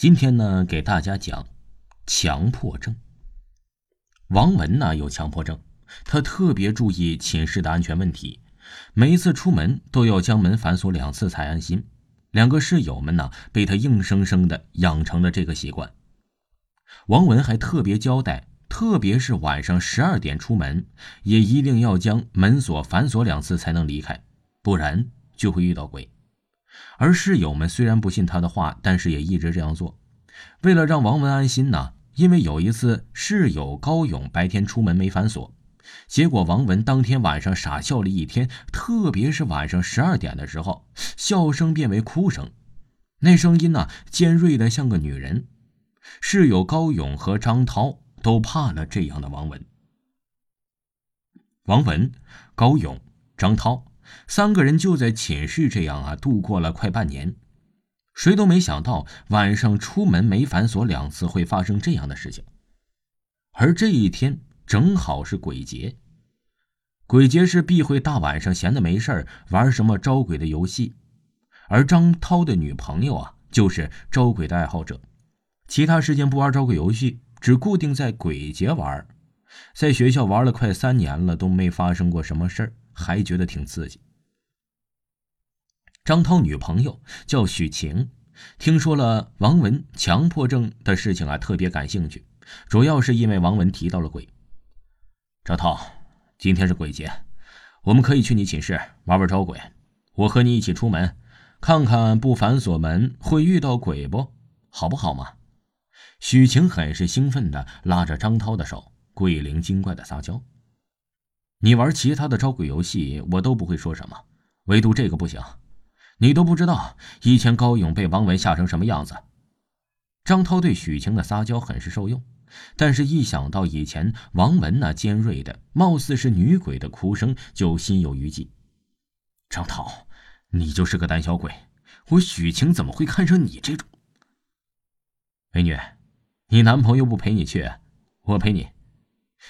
今天呢，给大家讲强迫症。王文呢有强迫症，他特别注意寝室的安全问题，每一次出门都要将门反锁两次才安心。两个室友们呢，被他硬生生的养成了这个习惯。王文还特别交代，特别是晚上十二点出门，也一定要将门锁反锁两次才能离开，不然就会遇到鬼。而室友们虽然不信他的话，但是也一直这样做。为了让王文安心呢，因为有一次室友高勇白天出门没反锁，结果王文当天晚上傻笑了一天，特别是晚上十二点的时候，笑声变为哭声，那声音呢尖锐的像个女人。室友高勇和张涛都怕了这样的王文。王文、高勇、张涛。三个人就在寝室这样啊度过了快半年，谁都没想到晚上出门没反锁两次会发生这样的事情。而这一天正好是鬼节，鬼节是避讳大晚上闲的没事玩什么招鬼的游戏，而张涛的女朋友啊就是招鬼的爱好者，其他时间不玩招鬼游戏，只固定在鬼节玩。在学校玩了快三年了，都没发生过什么事儿。还觉得挺刺激。张涛女朋友叫许晴，听说了王文强迫症的事情啊，特别感兴趣。主要是因为王文提到了鬼。张涛，今天是鬼节，我们可以去你寝室玩玩招鬼。我和你一起出门，看看不反锁门会遇到鬼不？好不好嘛？许晴很是兴奋的拉着张涛的手，鬼灵精怪的撒娇。你玩其他的招鬼游戏，我都不会说什么，唯独这个不行。你都不知道以前高勇被王文吓成什么样子。张涛对许晴的撒娇很是受用，但是一想到以前王文那尖锐的、貌似是女鬼的哭声，就心有余悸。张涛，你就是个胆小鬼，我许晴怎么会看上你这种？美女，你男朋友不陪你去，我陪你。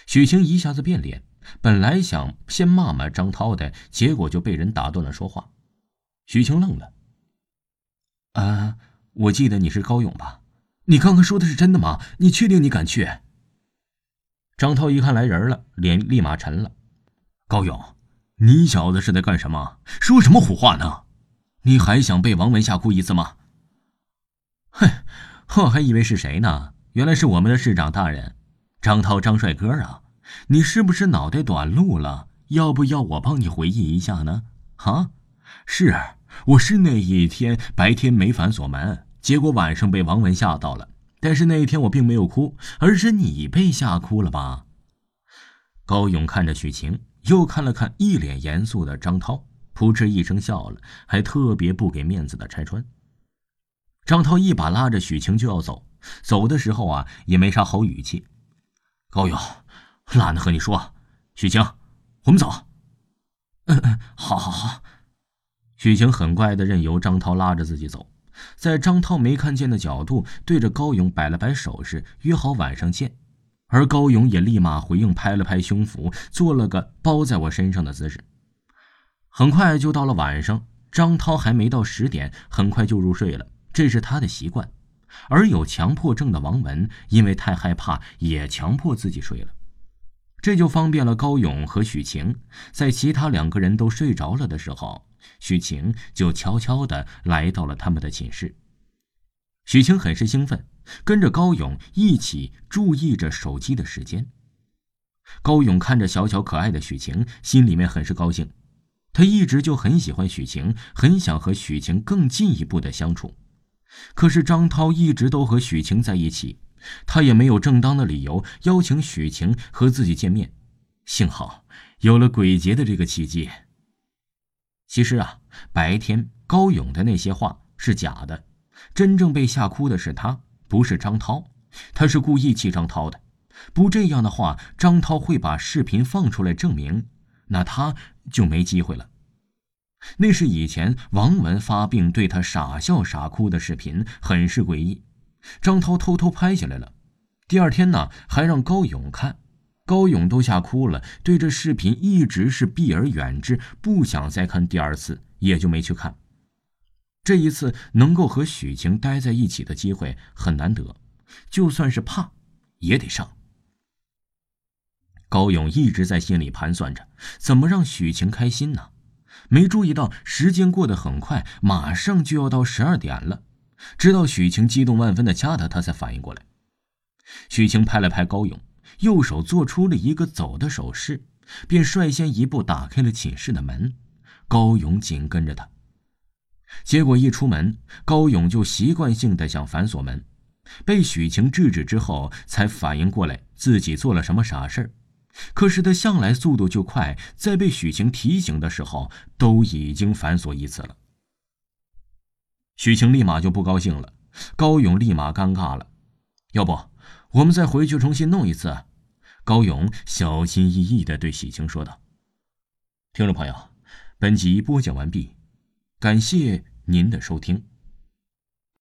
许晴一下子变脸。本来想先骂骂张涛的，结果就被人打断了说话。许晴愣了。啊，我记得你是高勇吧？你刚刚说的是真的吗？你确定你敢去？张涛一看来人了，脸立马沉了。高勇，你小子是在干什么？说什么胡话呢？你还想被王文吓哭一次吗？哼，我还以为是谁呢，原来是我们的市长大人，张涛，张帅哥啊！你是不是脑袋短路了？要不要我帮你回忆一下呢？啊，是，我是那一天白天没反锁门，结果晚上被王文吓到了。但是那一天我并没有哭，而是你被吓哭了吧？高勇看着许晴，又看了看一脸严肃的张涛，扑哧一声笑了，还特别不给面子的拆穿。张涛一把拉着许晴就要走，走的时候啊，也没啥好语气。高勇。懒得和你说，许晴，我们走。嗯嗯，好，好，好。许晴很乖的，任由张涛拉着自己走，在张涛没看见的角度，对着高勇摆了摆手势，约好晚上见。而高勇也立马回应，拍了拍胸脯，做了个包在我身上的姿势。很快就到了晚上，张涛还没到十点，很快就入睡了，这是他的习惯。而有强迫症的王文，因为太害怕，也强迫自己睡了。这就方便了高勇和许晴，在其他两个人都睡着了的时候，许晴就悄悄的来到了他们的寝室。许晴很是兴奋，跟着高勇一起注意着手机的时间。高勇看着小巧可爱的许晴，心里面很是高兴。他一直就很喜欢许晴，很想和许晴更进一步的相处。可是张涛一直都和许晴在一起。他也没有正当的理由邀请许晴和自己见面，幸好有了鬼节的这个契机。其实啊，白天高勇的那些话是假的，真正被吓哭的是他，不是张涛。他是故意气张涛的，不这样的话，张涛会把视频放出来证明，那他就没机会了。那是以前王文发病对他傻笑傻哭的视频，很是诡异。张涛偷偷拍下来了，第二天呢，还让高勇看，高勇都吓哭了，对这视频一直是避而远之，不想再看第二次，也就没去看。这一次能够和许晴待在一起的机会很难得，就算是怕，也得上。高勇一直在心里盘算着怎么让许晴开心呢，没注意到时间过得很快，马上就要到十二点了。直到许晴激动万分的掐他，他才反应过来。许晴拍了拍高勇，右手做出了一个走的手势，便率先一步打开了寝室的门。高勇紧跟着他。结果一出门，高勇就习惯性的想反锁门，被许晴制止之后，才反应过来自己做了什么傻事可是他向来速度就快，在被许晴提醒的时候，都已经反锁一次了。许晴立马就不高兴了，高勇立马尴尬了。要不，我们再回去重新弄一次？高勇小心翼翼的对许晴说道。听众朋友，本集播讲完毕，感谢您的收听。